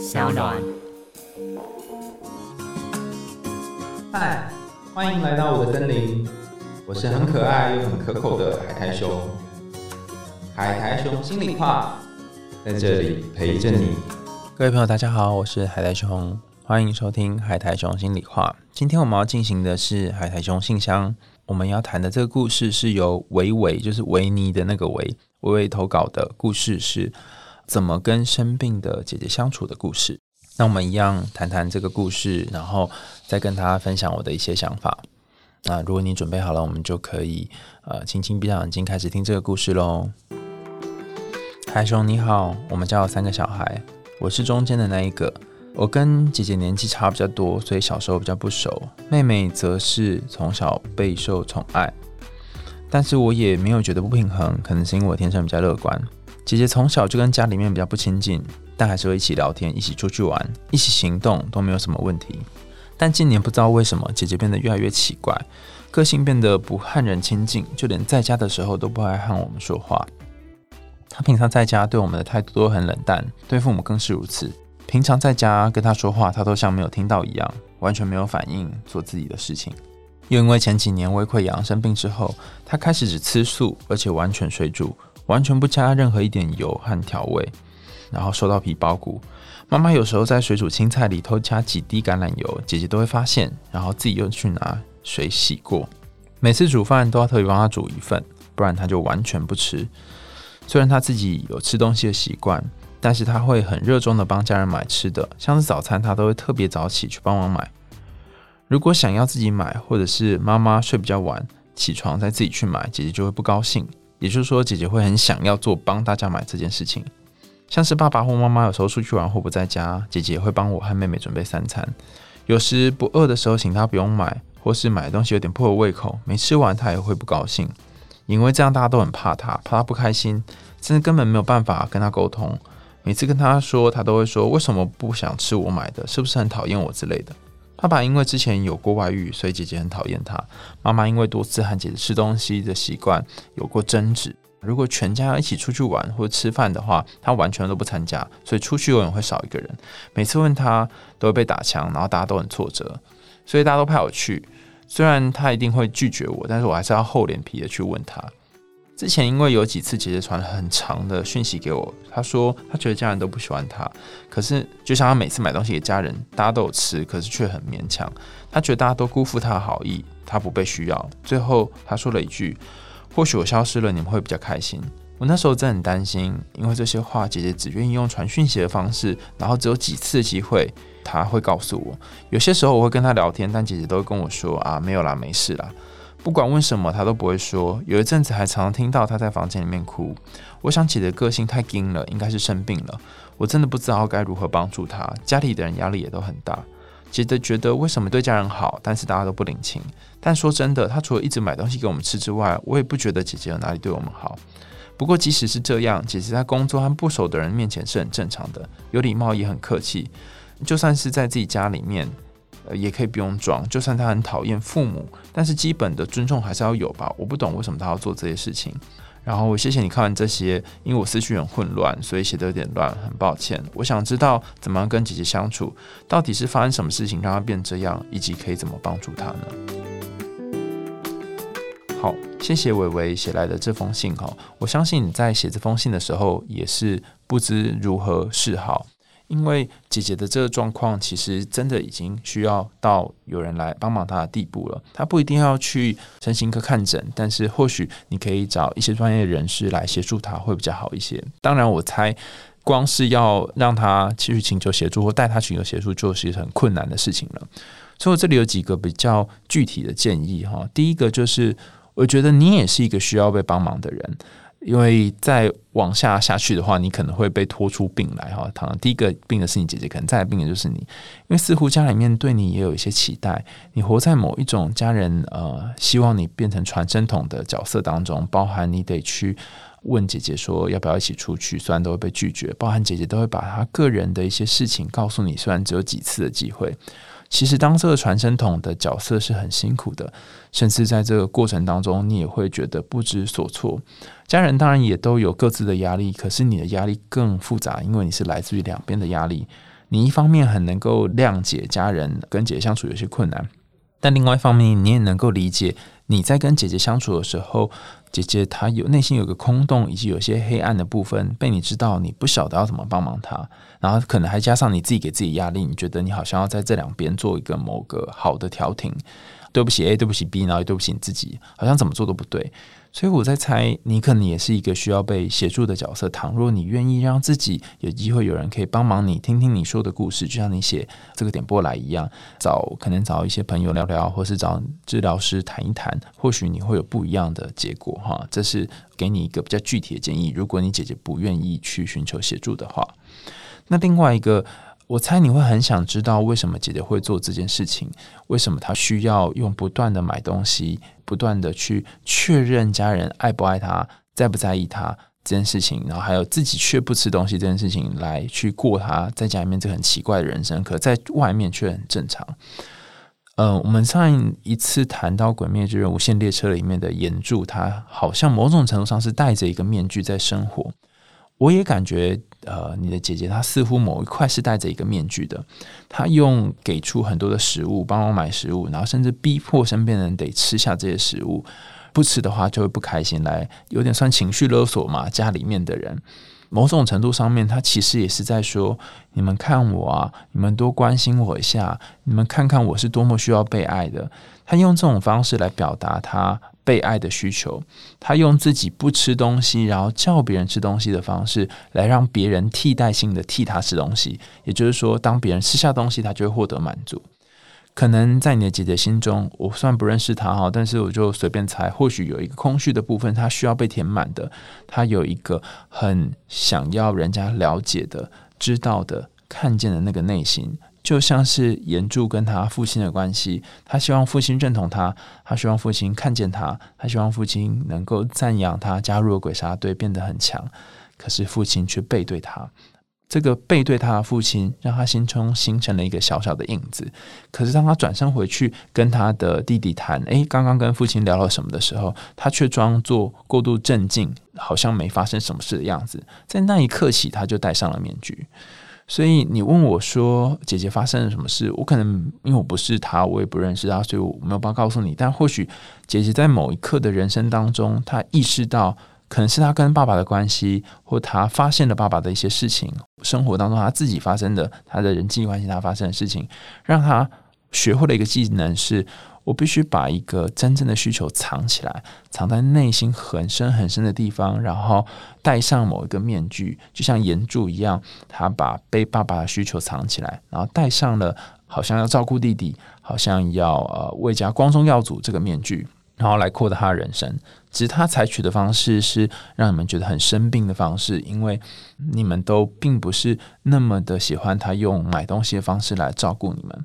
小暖。嗨，欢迎来到我的森林，我是很可爱又很可口的海苔熊。海苔熊心里话，在这里陪着你。各位朋友，大家好，我是海苔熊，欢迎收听海苔熊心里话。今天我们要进行的是海苔熊信箱。我们要谈的这个故事是由维维，就是维尼的那个维维维投稿的故事，是怎么跟生病的姐姐相处的故事。那我们一样谈谈这个故事，然后再跟大家分享我的一些想法。那如果你准备好了，我们就可以呃轻轻闭上眼睛，开始听这个故事喽。海熊你好，我们家有三个小孩，我是中间的那一个。我跟姐姐年纪差比较多，所以小时候比较不熟。妹妹则是从小备受宠爱，但是我也没有觉得不平衡，可能是因为我天生比较乐观。姐姐从小就跟家里面比较不亲近，但还是会一起聊天、一起出去玩、一起行动，都没有什么问题。但今年不知道为什么，姐姐变得越来越奇怪，个性变得不和人亲近，就连在家的时候都不爱和我们说话。她平常在家对我们的态度都很冷淡，对父母更是如此。平常在家跟她说话，她都像没有听到一样，完全没有反应，做自己的事情。又因为前几年胃溃疡生病之后，她开始只吃素，而且完全水煮，完全不加任何一点油和调味，然后收到皮包骨。妈妈有时候在水煮青菜里偷加几滴橄榄油，姐姐都会发现，然后自己又去拿水洗过。每次煮饭都要特别帮她煮一份，不然她就完全不吃。虽然她自己有吃东西的习惯。但是她会很热衷的帮家人买吃的，像是早餐，她都会特别早起去帮忙买。如果想要自己买，或者是妈妈睡比较晚起床再自己去买，姐姐就会不高兴。也就是说，姐姐会很想要做帮大家买这件事情。像是爸爸或妈妈有时候出去玩或不在家，姐姐会帮我和妹妹准备三餐。有时不饿的时候，请她不用买，或是买的东西有点不合胃口，没吃完她也会不高兴，因为这样大家都很怕她，怕她不开心，甚至根本没有办法跟她沟通。每次跟她说，她都会说：“为什么不想吃我买的？是不是很讨厌我之类的？”爸爸因为之前有过外遇，所以姐姐很讨厌他。妈妈因为多次和姐姐吃东西的习惯有过争执。如果全家一起出去玩或者吃饭的话，他完全都不参加，所以出去永远会少一个人。每次问他都会被打枪，然后大家都很挫折，所以大家都派我去。虽然他一定会拒绝我，但是我还是要厚脸皮的去问他。之前因为有几次姐姐传很长的讯息给我，她说她觉得家人都不喜欢她，可是就像她每次买东西给家人，大家都有吃，可是却很勉强。她觉得大家都辜负她的好意，她不被需要。最后她说了一句：“或许我消失了，你们会比较开心。”我那时候真的很担心，因为这些话姐姐只愿意用传讯息的方式，然后只有几次机会，她会告诉我。有些时候我会跟她聊天，但姐姐都会跟我说：“啊，没有啦，没事啦。”不管问什么，他都不会说。有一阵子还常常听到他在房间里面哭。我想姐的个性太硬了，应该是生病了。我真的不知道该如何帮助他。家里的人压力也都很大。姐的觉得为什么对家人好，但是大家都不领情。但说真的，他除了一直买东西给我们吃之外，我也不觉得姐姐有哪里对我们好。不过即使是这样，姐姐在工作和不熟的人面前是很正常的，有礼貌也很客气。就算是在自己家里面。也可以不用装，就算他很讨厌父母，但是基本的尊重还是要有吧。我不懂为什么他要做这些事情。然后谢谢你看完这些，因为我思绪很混乱，所以写的有点乱，很抱歉。我想知道怎么样跟姐姐相处，到底是发生什么事情让她变这样，以及可以怎么帮助她呢？好，谢谢伟伟写来的这封信哈，我相信你在写这封信的时候也是不知如何是好。因为姐姐的这个状况，其实真的已经需要到有人来帮忙她的地步了。她不一定要去身心科看诊，但是或许你可以找一些专业人士来协助她，会比较好一些。当然，我猜光是要让她去请求协助或带她寻求协助，就是一很困难的事情了。所以，我这里有几个比较具体的建议哈。第一个就是，我觉得你也是一个需要被帮忙的人。因为再往下下去的话，你可能会被拖出病来哈。当然，第一个病的是你姐姐，可能再来病的就是你。因为似乎家里面对你也有一些期待，你活在某一种家人呃希望你变成传声筒的角色当中，包含你得去问姐姐说要不要一起出去，虽然都会被拒绝，包含姐姐都会把她个人的一些事情告诉你，虽然只有几次的机会。其实当这个传声筒的角色是很辛苦的，甚至在这个过程当中，你也会觉得不知所措。家人当然也都有各自的压力，可是你的压力更复杂，因为你是来自于两边的压力。你一方面很能够谅解家人跟姐姐相处有些困难，但另外一方面你也能够理解你在跟姐姐相处的时候，姐姐她有内心有个空洞，以及有些黑暗的部分被你知道，你不晓得要怎么帮忙她，然后可能还加上你自己给自己压力，你觉得你好像要在这两边做一个某个好的调停。对不起 A，对不起 B，然后对不起你自己，好像怎么做都不对。所以我在猜，你可能也是一个需要被协助的角色。倘若你愿意让自己有机会，有人可以帮忙你，听听你说的故事，就像你写这个点播来一样，找可能找一些朋友聊聊，或是找治疗师谈一谈，或许你会有不一样的结果。哈，这是给你一个比较具体的建议。如果你姐姐不愿意去寻求协助的话，那另外一个。我猜你会很想知道为什么姐姐会做这件事情，为什么她需要用不断的买东西，不断的去确认家人爱不爱她，在不在意她这件事情，然后还有自己却不吃东西这件事情，来去过她在家里面这很奇怪的人生，可在外面却很正常。嗯，我们上一次谈到《鬼灭之刃：无限列车》里面的岩柱，他好像某种程度上是戴着一个面具在生活。我也感觉，呃，你的姐姐她似乎某一块是戴着一个面具的。她用给出很多的食物，帮我买食物，然后甚至逼迫身边人得吃下这些食物，不吃的话就会不开心，来有点算情绪勒索嘛。家里面的人，某种程度上面，他其实也是在说：你们看我啊，你们多关心我一下，你们看看我是多么需要被爱的。他用这种方式来表达他。被爱的需求，他用自己不吃东西，然后叫别人吃东西的方式，来让别人替代性的替他吃东西。也就是说，当别人吃下东西，他就会获得满足。可能在你的姐姐心中，我虽然不认识她哈，但是我就随便猜，或许有一个空虚的部分，她需要被填满的。她有一个很想要人家了解的、知道的、看见的那个内心。就像是岩柱跟他父亲的关系，他希望父亲认同他，他希望父亲看见他，他希望父亲能够赞扬他加入了鬼杀队变得很强。可是父亲却背对他，这个背对他的父亲让他心中形成了一个小小的影子。可是当他转身回去跟他的弟弟谈，诶，刚刚跟父亲聊了什么的时候，他却装作过度镇静，好像没发生什么事的样子。在那一刻起，他就戴上了面具。所以你问我说：“姐姐发生了什么事？”我可能因为我不是她，我也不认识她，所以我没有办法告诉你。但或许姐姐在某一刻的人生当中，她意识到可能是他跟爸爸的关系，或他发现了爸爸的一些事情，生活当中他自己发生的，他的人际关系他发生的事情，让他学会了一个技能是。我必须把一个真正的需求藏起来，藏在内心很深很深的地方，然后戴上某一个面具，就像岩柱一样，他把被爸爸的需求藏起来，然后戴上了好像要照顾弟弟，好像要呃为家光宗耀祖这个面具，然后来扩大他的人生。只是他采取的方式是让你们觉得很生病的方式，因为你们都并不是那么的喜欢他用买东西的方式来照顾你们。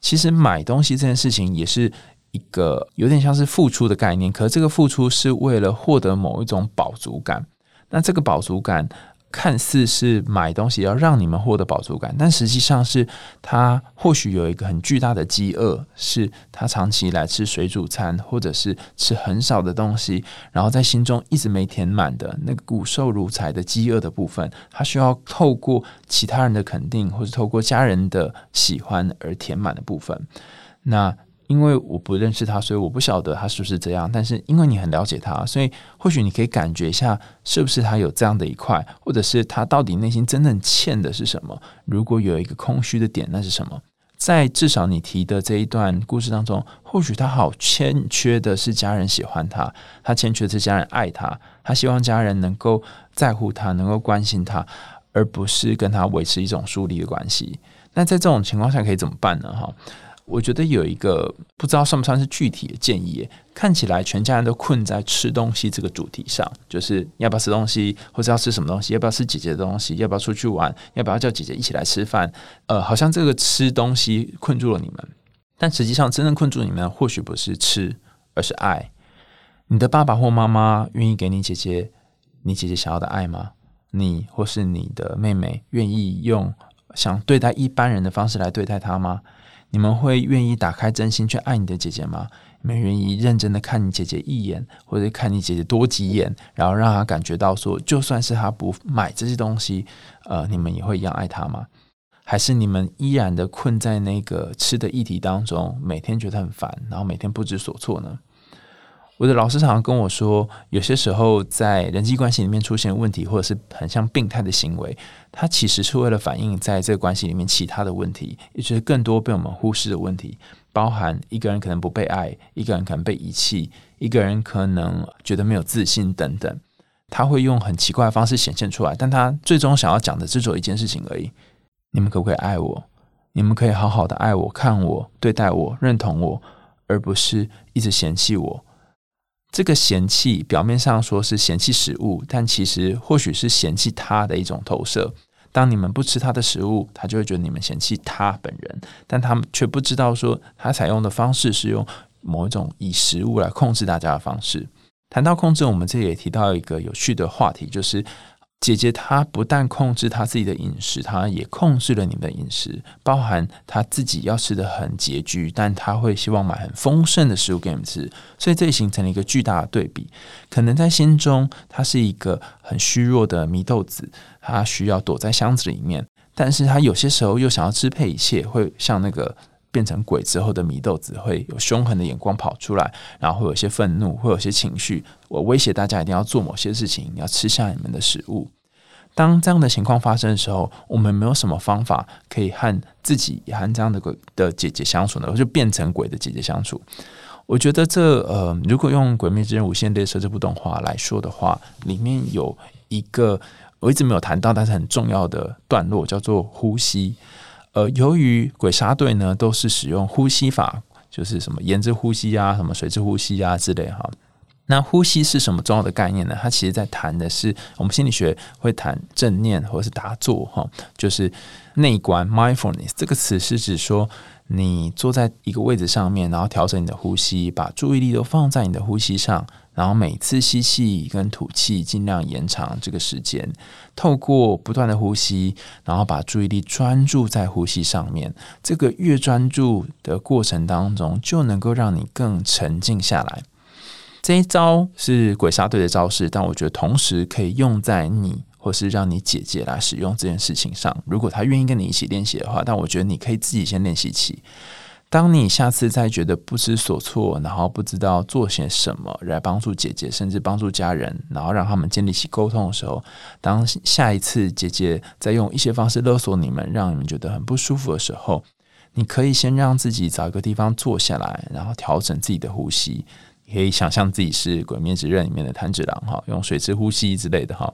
其实买东西这件事情也是一个有点像是付出的概念，可这个付出是为了获得某一种饱足感。那这个饱足感。看似是买东西要让你们获得饱足感，但实际上是他或许有一个很巨大的饥饿，是他长期以来吃水煮餐或者是吃很少的东西，然后在心中一直没填满的那个骨瘦如柴的饥饿的部分，他需要透过其他人的肯定或者透过家人的喜欢而填满的部分。那因为我不认识他，所以我不晓得他是不是这样。但是因为你很了解他，所以或许你可以感觉一下，是不是他有这样的一块，或者是他到底内心真正欠的是什么？如果有一个空虚的点，那是什么？在至少你提的这一段故事当中，或许他好欠缺的是家人喜欢他，他欠缺的是家人爱他，他希望家人能够在乎他，能够关心他，而不是跟他维持一种疏离的关系。那在这种情况下，可以怎么办呢？哈？我觉得有一个不知道算不算是具体的建议，看起来全家人都困在吃东西这个主题上，就是要不要吃东西，或者要吃什么东西，要不要吃姐姐的东西，要不要出去玩，要不要叫姐姐一起来吃饭？呃，好像这个吃东西困住了你们，但实际上真正困住你们，或许不是吃，而是爱。你的爸爸或妈妈愿意给你姐姐你姐姐想要的爱吗？你或是你的妹妹愿意用想对待一般人的方式来对待她吗？你们会愿意打开真心去爱你的姐姐吗？你们愿意认真的看你姐姐一眼，或者看你姐姐多几眼，然后让她感觉到说，就算是她不买这些东西，呃，你们也会一样爱她吗？还是你们依然的困在那个吃的议题当中，每天觉得很烦，然后每天不知所措呢？我的老师常常跟我说，有些时候在人际关系里面出现问题，或者是很像病态的行为，它其实是为了反映在这个关系里面其他的问题，也就是更多被我们忽视的问题，包含一个人可能不被爱，一个人可能被遗弃，一个人可能觉得没有自信等等。他会用很奇怪的方式显现出来，但他最终想要讲的只有一件事情而已：你们可不可以爱我？你们可以好好的爱我、看我、对待我、认同我，而不是一直嫌弃我。这个嫌弃表面上说是嫌弃食物，但其实或许是嫌弃他的一种投射。当你们不吃他的食物，他就会觉得你们嫌弃他本人，但他们却不知道说他采用的方式是用某一种以食物来控制大家的方式。谈到控制，我们这里也提到一个有趣的话题，就是姐姐她不但控制她自己的饮食，她也控制了你们的饮食，包含她自己要吃的很拮据，但她会希望买很丰盛的食物给你们吃，所以这形成了一个巨大的对比。可能在心中，她是一个很虚弱的祢豆子，她需要躲在箱子里面，但是她有些时候又想要支配一切，会像那个。变成鬼之后的米豆子会有凶狠的眼光跑出来，然后会有些愤怒，会有些情绪。我威胁大家一定要做某些事情，要吃下你们的食物。当这样的情况发生的时候，我们没有什么方法可以和自己和这样的鬼的姐姐相处呢？我就变成鬼的姐姐相处。我觉得这呃，如果用《鬼灭之刃：无限列车》这部动画来说的话，里面有一个我一直没有谈到，但是很重要的段落，叫做呼吸。呃，由于鬼杀队呢都是使用呼吸法，就是什么沿着呼吸啊，什么水之呼吸啊之类哈。那呼吸是什么重要的概念呢？它其实在谈的是我们心理学会谈正念或是打坐哈，就是内观 mindfulness 这个词是指说。你坐在一个位置上面，然后调整你的呼吸，把注意力都放在你的呼吸上，然后每次吸气跟吐气尽量延长这个时间，透过不断的呼吸，然后把注意力专注在呼吸上面。这个越专注的过程当中，就能够让你更沉静下来。这一招是鬼杀队的招式，但我觉得同时可以用在你。或是让你姐姐来使用这件事情上，如果她愿意跟你一起练习的话，但我觉得你可以自己先练习起。当你下次再觉得不知所措，然后不知道做些什么来帮助姐姐，甚至帮助家人，然后让他们建立起沟通的时候，当下一次姐姐再用一些方式勒索你们，让你们觉得很不舒服的时候，你可以先让自己找一个地方坐下来，然后调整自己的呼吸。可以想象自己是《鬼灭之刃》里面的炭治郎哈，用水之呼吸之类的哈。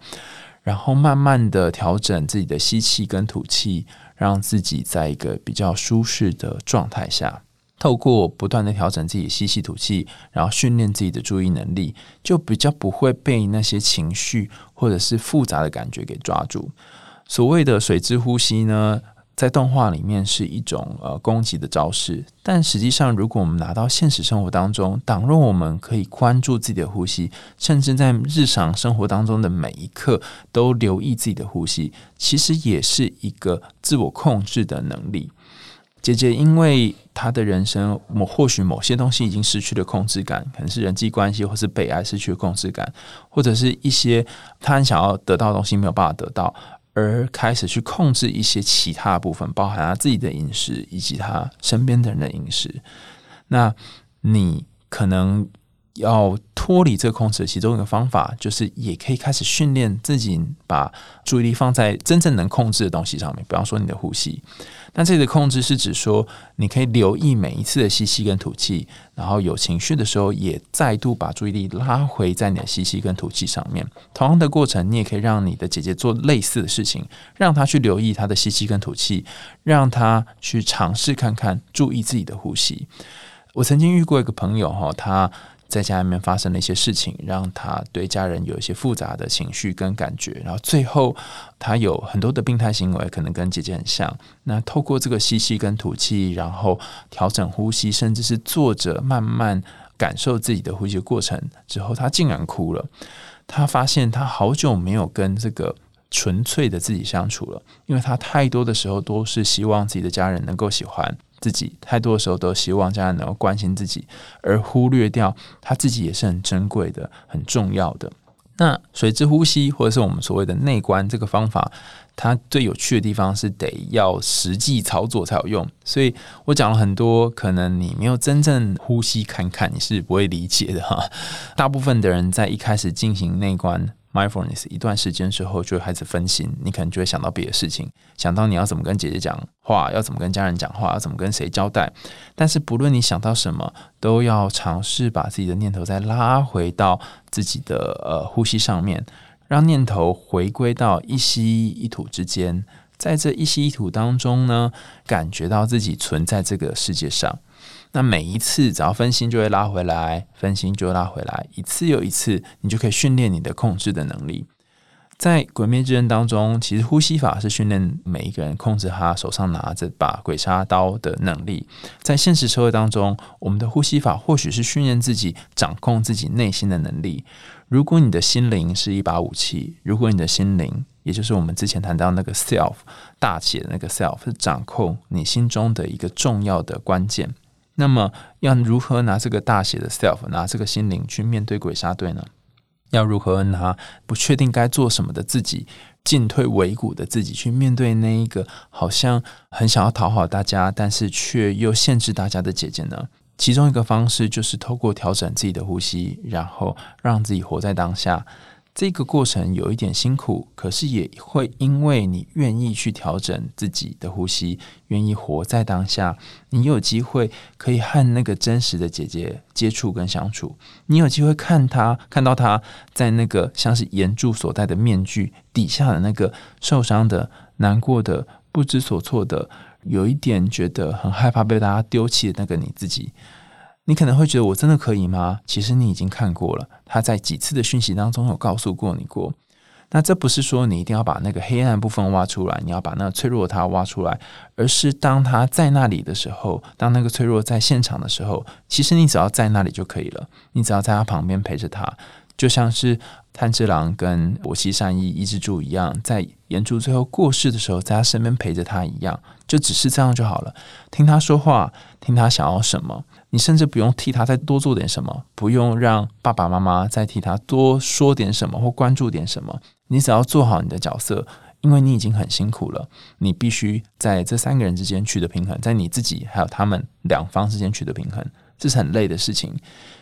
然后慢慢的调整自己的吸气跟吐气，让自己在一个比较舒适的状态下，透过不断的调整自己吸气吐气，然后训练自己的注意能力，就比较不会被那些情绪或者是复杂的感觉给抓住。所谓的水之呼吸呢？在动画里面是一种呃攻击的招式，但实际上，如果我们拿到现实生活当中，倘若我们可以关注自己的呼吸，甚至在日常生活当中的每一刻都留意自己的呼吸，其实也是一个自我控制的能力。姐姐因为她的人生，某或许某些东西已经失去了控制感，可能是人际关系，或是被爱失去了控制感，或者是一些她很想要得到的东西没有办法得到。而开始去控制一些其他部分，包含他自己的饮食以及他身边的人的饮食。那你可能。要脱离这个控制其中一个方法，就是也可以开始训练自己，把注意力放在真正能控制的东西上面。比方说你的呼吸，那这里的控制是指说，你可以留意每一次的吸气跟吐气，然后有情绪的时候，也再度把注意力拉回在你的吸气跟吐气上面。同样的过程，你也可以让你的姐姐做类似的事情，让她去留意她的吸气跟吐气，让她去尝试看看注意自己的呼吸。我曾经遇过一个朋友哈，他。在家里面发生了一些事情，让他对家人有一些复杂的情绪跟感觉，然后最后他有很多的病态行为，可能跟姐姐很像。那透过这个吸气跟吐气，然后调整呼吸，甚至是坐着慢慢感受自己的呼吸过程之后，他竟然哭了。他发现他好久没有跟这个纯粹的自己相处了，因为他太多的时候都是希望自己的家人能够喜欢。自己太多的时候都希望家人能够关心自己，而忽略掉他自己也是很珍贵的、很重要的。那随之呼吸，或者是我们所谓的内观这个方法，它最有趣的地方是得要实际操作才有用。所以我讲了很多，可能你没有真正呼吸看看，你是不会理解的哈。大部分的人在一开始进行内观。Mindfulness 一段时间之后就会开始分心，你可能就会想到别的事情，想到你要怎么跟姐姐讲话，要怎么跟家人讲话，要怎么跟谁交代。但是不论你想到什么，都要尝试把自己的念头再拉回到自己的呃呼吸上面，让念头回归到一吸一吐之间，在这一吸一吐当中呢，感觉到自己存在这个世界上。那每一次只要分心就会拉回来，分心就会拉回来，一次又一次，你就可以训练你的控制的能力。在《鬼灭之刃》当中，其实呼吸法是训练每一个人控制他手上拿着把鬼杀刀的能力。在现实社会当中，我们的呼吸法或许是训练自己掌控自己内心的能力。如果你的心灵是一把武器，如果你的心灵，也就是我们之前谈到那个 self 大写的那个 self，是掌控你心中的一个重要的关键。那么要如何拿这个大写的 self，拿这个心灵去面对鬼杀队呢？要如何拿不确定该做什么的自己，进退维谷的自己去面对那一个好像很想要讨好大家，但是却又限制大家的姐姐呢？其中一个方式就是透过调整自己的呼吸，然后让自己活在当下。这个过程有一点辛苦，可是也会因为你愿意去调整自己的呼吸，愿意活在当下，你有机会可以和那个真实的姐姐接触跟相处。你有机会看她，看到她在那个像是岩柱所戴的面具底下的那个受伤的、难过的、不知所措的，有一点觉得很害怕被大家丢弃的那个你自己。你可能会觉得我真的可以吗？其实你已经看过了，他在几次的讯息当中有告诉过你过。那这不是说你一定要把那个黑暗部分挖出来，你要把那个脆弱它挖出来，而是当他在那里的时候，当那个脆弱在现场的时候，其实你只要在那里就可以了。你只要在他旁边陪着他，就像是炭治郎跟我西善一伊之助一样，在岩柱最后过世的时候，在他身边陪着他一样，就只是这样就好了。听他说话，听他想要什么。你甚至不用替他再多做点什么，不用让爸爸妈妈再替他多说点什么或关注点什么。你只要做好你的角色，因为你已经很辛苦了。你必须在这三个人之间取得平衡，在你自己还有他们两方之间取得平衡，这是很累的事情。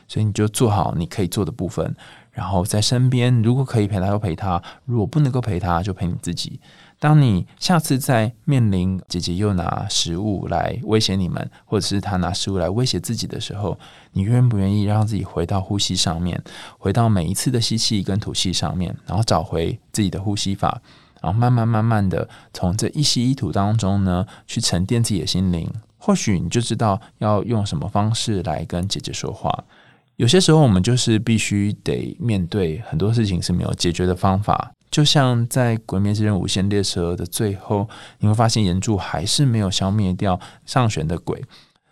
所以你就做好你可以做的部分，然后在身边，如果可以陪他就陪他，如果不能够陪他就陪你自己。当你下次再面临姐姐又拿食物来威胁你们，或者是她拿食物来威胁自己的时候，你愿不愿意让自己回到呼吸上面，回到每一次的吸气跟吐气上面，然后找回自己的呼吸法，然后慢慢慢慢的从这一吸一吐当中呢，去沉淀自己的心灵。或许你就知道要用什么方式来跟姐姐说话。有些时候，我们就是必须得面对很多事情是没有解决的方法。就像在《鬼灭之刃：无限列车》的最后，你会发现岩柱还是没有消灭掉上旋的鬼，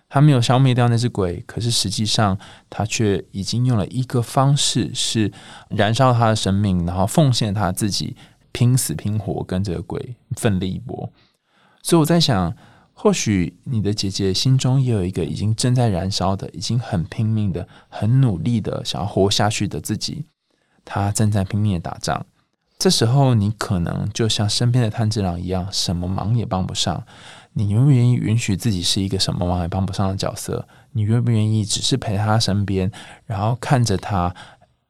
他没有消灭掉那只鬼，可是实际上他却已经用了一个方式，是燃烧他的生命，然后奉献他自己，拼死拼活跟这个鬼奋力一搏。所以我在想，或许你的姐姐心中也有一个已经正在燃烧的、已经很拼命的、很努力的想要活下去的自己，她正在拼命的打仗。这时候，你可能就像身边的炭治郎一样，什么忙也帮不上。你愿不愿意允许自己是一个什么忙也帮不上的角色？你愿不愿意只是陪在他身边，然后看着他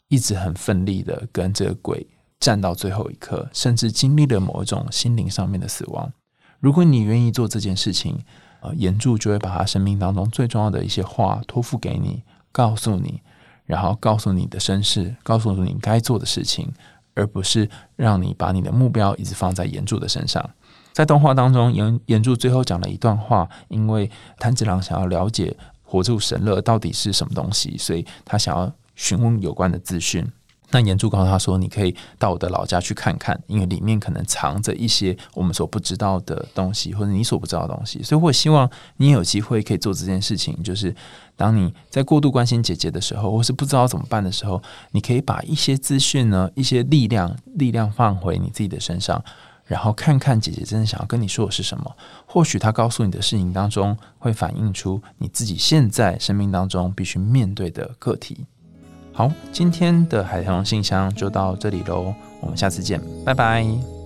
一直很奋力的跟这个鬼战到最后一刻，甚至经历了某一种心灵上面的死亡？如果你愿意做这件事情，呃，岩柱就会把他生命当中最重要的一些话托付给你，告诉你，然后告诉你的身世，告诉你该做的事情。而不是让你把你的目标一直放在岩柱的身上。在动画当中，岩岩柱最后讲了一段话，因为炭治郎想要了解火柱神乐到底是什么东西，所以他想要询问有关的资讯。那岩柱告诉他说：“你可以到我的老家去看看，因为里面可能藏着一些我们所不知道的东西，或者你所不知道的东西。所以我希望你有机会可以做这件事情，就是当你在过度关心姐姐的时候，或是不知道怎么办的时候，你可以把一些资讯呢，一些力量，力量放回你自己的身上，然后看看姐姐真的想要跟你说的是什么。或许她告诉你的事情当中，会反映出你自己现在生命当中必须面对的课题。”好，今天的海棠信箱就到这里喽，我们下次见，拜拜。